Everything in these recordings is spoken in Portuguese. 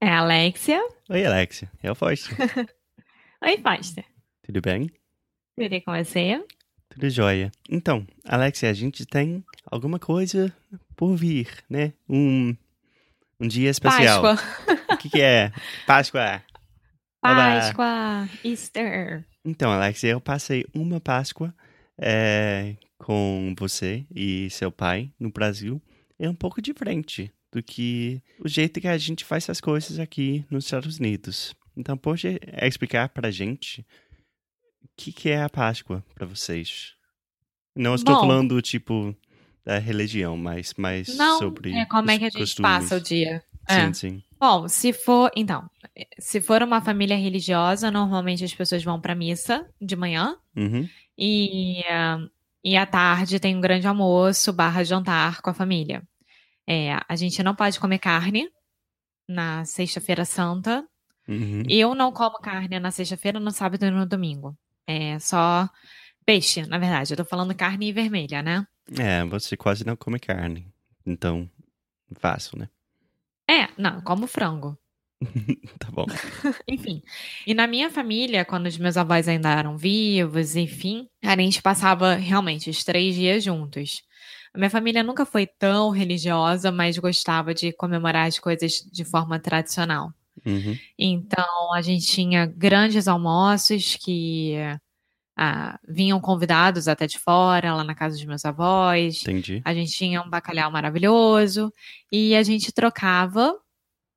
É a Alexia. Oi, Alexia. É o Foster. Oi, Foster. Tudo bem? Tudo com você? Tudo jóia. Então, Alexia, a gente tem alguma coisa por vir, né? Um, um dia especial. Páscoa. O que, que é? Páscoa. Olá. Páscoa. Easter. Então, Alexia, eu passei uma Páscoa é, com você e seu pai no Brasil. É um pouco diferente do que o jeito que a gente faz as coisas aqui nos Estados Unidos. Então, pode explicar pra gente o que, que é a Páscoa pra vocês? Não estou Bom. falando, tipo, da religião, mas, mas Não, sobre é como é que a gente costumes. passa o dia. É. Sim, sim. Bom, se for, então, se for uma família religiosa, normalmente as pessoas vão pra missa de manhã Uhum. e, ah, e à tarde tem um grande almoço barra jantar com a família. É, a gente não pode comer carne na sexta-feira santa. Uhum. Eu não como carne na sexta-feira, no sábado e no domingo. É só peixe, na verdade. Eu tô falando carne vermelha, né? É, você quase não come carne. Então, fácil, né? É, não, como frango. tá bom. Enfim. E na minha família, quando os meus avós ainda eram vivos, enfim, a gente passava realmente os três dias juntos. A minha família nunca foi tão religiosa, mas gostava de comemorar as coisas de forma tradicional. Uhum. Então, a gente tinha grandes almoços que ah, vinham convidados até de fora, lá na casa dos meus avós. Entendi. A gente tinha um bacalhau maravilhoso e a gente trocava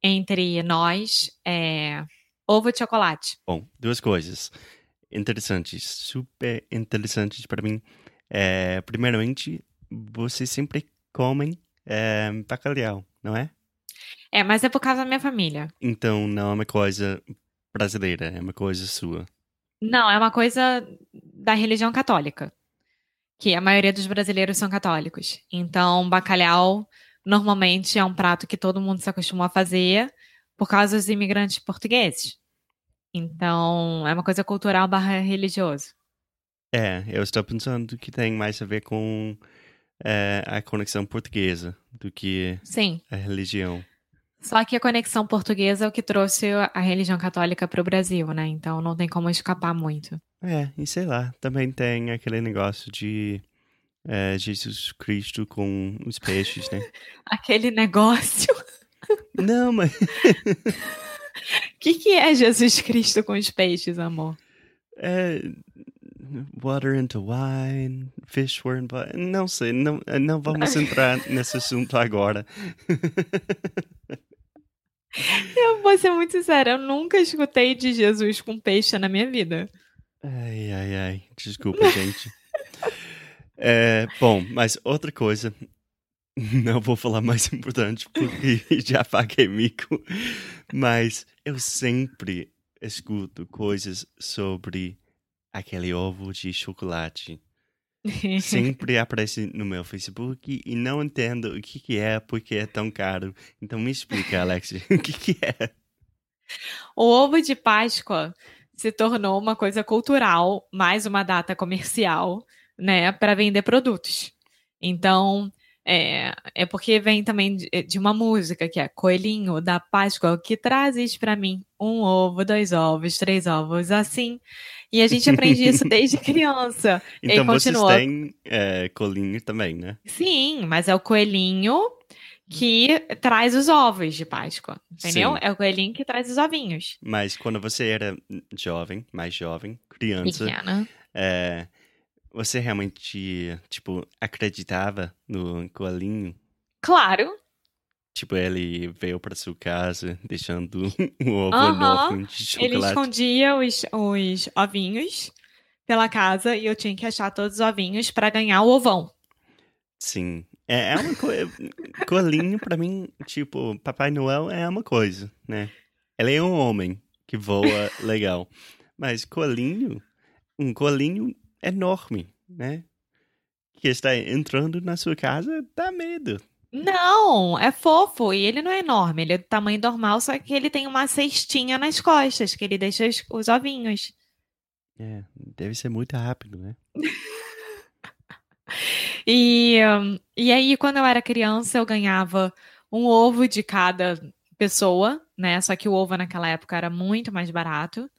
entre nós é, ovo de chocolate. Bom, duas coisas interessantes, super interessantes para mim. É, primeiramente, vocês sempre comem é, bacalhau, não é? É, mas é por causa da minha família. Então não é uma coisa brasileira, é uma coisa sua. Não, é uma coisa da religião católica. Que a maioria dos brasileiros são católicos. Então, bacalhau normalmente é um prato que todo mundo se acostumou a fazer por causa dos imigrantes portugueses. Então, é uma coisa cultural barra religioso. É, eu estou pensando que tem mais a ver com é, a conexão portuguesa do que Sim. a religião. Só que a conexão portuguesa é o que trouxe a religião católica para o Brasil, né? Então não tem como escapar muito. É, e sei lá, também tem aquele negócio de é, Jesus Cristo com os peixes, né? Aquele negócio. Não, mas. O que, que é Jesus Cristo com os peixes, amor? É, water into wine, fish were in blood. Não sei, não, não vamos entrar nesse assunto agora. Eu vou ser muito sincera, eu nunca escutei de Jesus com peixe na minha vida. Ai, ai, ai. Desculpa, gente. É, bom, mas outra coisa. Não vou falar mais importante porque já paguei mico. Mas eu sempre escuto coisas sobre aquele ovo de chocolate. Sempre aparece no meu Facebook e não entendo o que, que é, porque é tão caro. Então me explica, Alex, o que, que é? O ovo de Páscoa se tornou uma coisa cultural, mais uma data comercial, né, para vender produtos. Então, é, é porque vem também de, de uma música que é Coelhinho da Páscoa, que trazes para mim um ovo, dois ovos, três ovos, assim. E a gente aprende isso desde criança. Então e vocês continua. têm é, colinho também, né? Sim, mas é o coelhinho que traz os ovos de Páscoa, entendeu? Sim. É o coelhinho que traz os ovinhos. Mas quando você era jovem, mais jovem, criança, Pequena. é, Você realmente, tipo, acreditava no coelhinho? Claro. Tipo, ele veio pra sua casa deixando um ovo Aham. enorme de Ele chocolate. escondia os, os ovinhos pela casa e eu tinha que achar todos os ovinhos pra ganhar o ovão. Sim. É, é uma coisa. Coelhinho, pra mim, tipo, Papai Noel é uma coisa, né? Ele é um homem que voa legal. Mas coelhinho, um coelhinho enorme, né? Que está entrando na sua casa, dá medo. Não, é fofo. E ele não é enorme, ele é do tamanho normal, só que ele tem uma cestinha nas costas, que ele deixa os, os ovinhos. É, deve ser muito rápido, né? E, e aí, quando eu era criança, eu ganhava um ovo de cada pessoa, né? Só que o ovo naquela época era muito mais barato.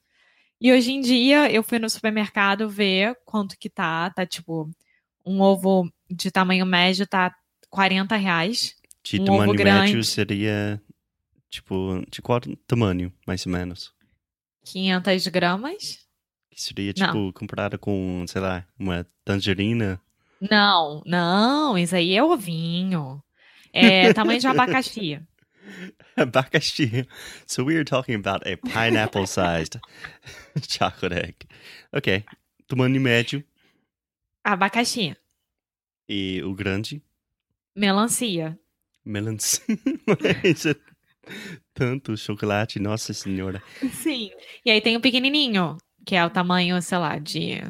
E hoje em dia, eu fui no supermercado ver quanto que tá. Tá tipo, um ovo de tamanho médio tá 40 reais. De Um tamanho médio seria, tipo, de qual tamanho, mais ou menos? 500 gramas. Que seria, Não. tipo, comparado com, sei lá, uma tangerina. Não, não, isso aí é ovinho. É tamanho de abacaxi. Abacaxi. So we are talking about a pineapple-sized chocolate egg. Ok. Tamanho médio Abacaxi. e o grande, Melancia. melancia. É tanto chocolate, nossa senhora. Sim. E aí tem o pequenininho, que é o tamanho, sei lá, de.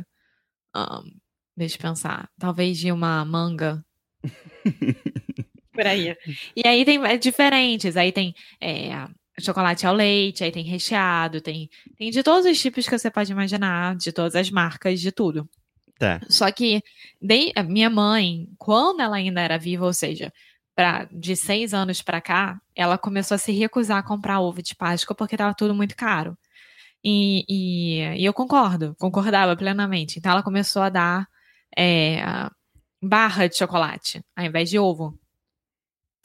ahn, deixa eu pensar. Talvez de uma manga. Por aí. E aí tem é, diferentes. Aí tem é, chocolate ao leite, aí tem recheado, tem, tem de todos os tipos que você pode imaginar, de todas as marcas, de tudo. Tá. Só que a minha mãe, quando ela ainda era viva, ou seja, pra, de seis anos pra cá, ela começou a se recusar a comprar ovo de Páscoa porque tava tudo muito caro. E, e- e eu concordo, concordava plenamente. Então ela começou a dar é, barra de chocolate ao invés de ovo,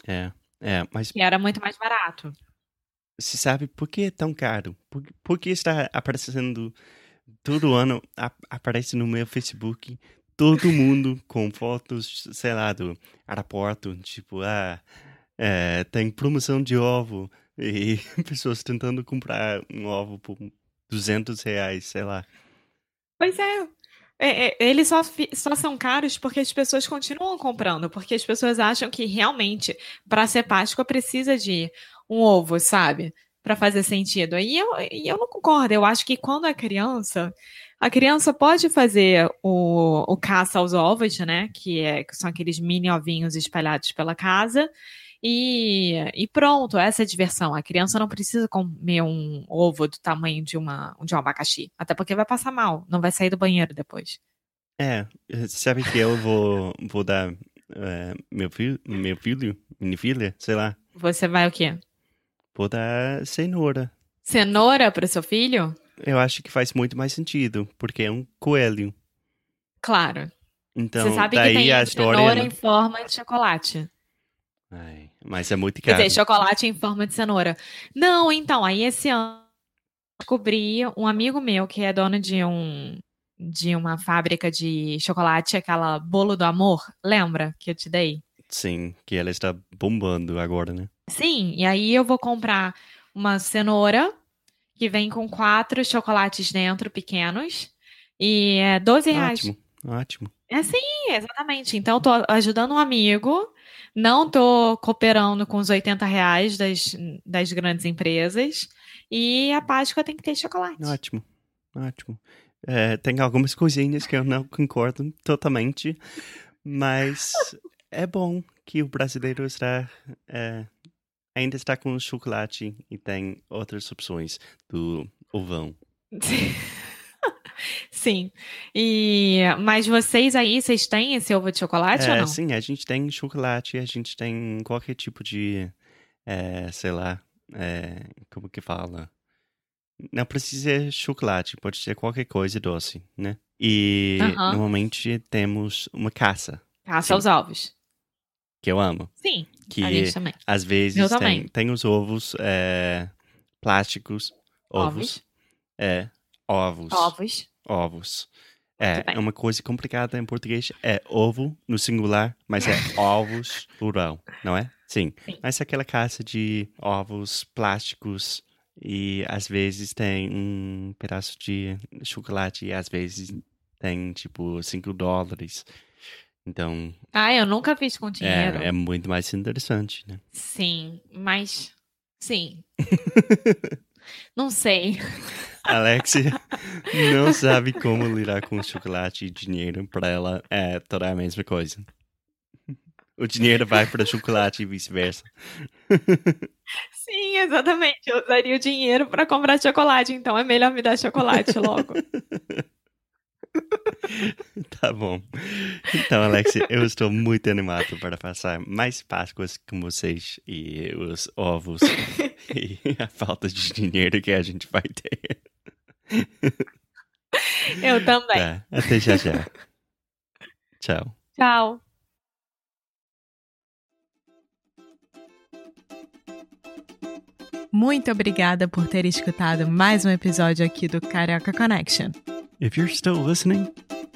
É, é, mas que era muito mais barato. você sabe por que é tão caro? Por, por que está aparecendo todo ano, a- aparece no meu Facebook todo mundo com fotos, sei lá, do aeroporto, tipo, ah, é, tem promoção de ovo e pessoas tentando comprar um ovo por 200 reais, sei lá. Pois é. É, é, eles só, só são caros porque as pessoas continuam comprando, porque as pessoas acham que realmente, para ser Páscoa, precisa de um ovo, sabe? Para fazer sentido. E eu, e eu não concordo. Eu acho que quando é criança, a criança pode fazer o, o caça aos ovos, né? Que, é, que são aqueles mini ovinhos espalhados pela casa. E, e pronto, essa é a diversão. A criança não precisa comer um ovo do tamanho de, uma, de um abacaxi. Até porque vai passar mal, não vai sair do banheiro depois. É, sabe que eu vou, vou dar é, meu, filho, meu filho, minha filha, sei lá, Você vai o quê? vou dar cenoura. Cenoura para o seu filho? Eu acho que faz muito mais sentido, porque é um coelho. Claro. Então, Você sabe daí que tem a história. cenoura né? em forma de chocolate. Ai, mas é muito Quer caro. dizer, chocolate em forma de cenoura. Não, então, aí esse ano eu descobri um amigo meu que é dono de um de uma fábrica de chocolate, aquela bolo do amor, lembra que eu te dei? Sim, que ela está bombando agora, né? Sim, e aí eu vou comprar uma cenoura que vem com quatro chocolates dentro, pequenos, e é 12 reais. Ótimo, ótimo. É sim, exatamente. Então, eu tô ajudando um amigo, não tô cooperando com os 80 reais das, das grandes empresas, e a Páscoa tem que ter chocolate. Ótimo, ótimo. É, tem algumas coisinhas que eu não concordo totalmente, mas é bom que o brasileiro está, é, ainda está com chocolate e tem outras opções do ovão. Sim. E mas vocês aí, vocês têm esse ovo de chocolate ou É, não? sim, a gente tem chocolate, a gente tem qualquer tipo de, é, sei lá, é, como que fala? Não precisa ser chocolate, pode ser qualquer coisa doce, né? E normalmente temos uma caça, Caça sim. aos ovos. que eu amo, Sim, que a gente também. às vezes Eu tem, também. tem os ovos é, plásticos, ovos, Ovos. é, ovos, Ovos. ovos. É, é uma coisa complicada em português. É ovo no singular, mas é ovos plural, não é? Sim. Sim. Mas é aquela caixa de ovos plásticos e às vezes tem um pedaço de chocolate e às vezes tem tipo 5 dólares. Então. Ah, eu nunca fiz com dinheiro. É, é muito mais interessante, né? Sim, mas. Sim. não sei. Alexia não sabe como lidar com chocolate e dinheiro. Para ela é toda a mesma coisa. O dinheiro vai para chocolate e vice-versa. Sim, exatamente. Eu usaria o dinheiro para comprar chocolate, então é melhor me dar chocolate logo. tá bom. Então, Alexia, eu estou muito animado para passar mais Páscoas com vocês e os ovos e a falta de dinheiro que a gente vai ter. Eu também. Tá, até já já. Tchau. Tchau. Muito obrigada por ter escutado mais um episódio aqui do Carioca Connection. If you're still listening,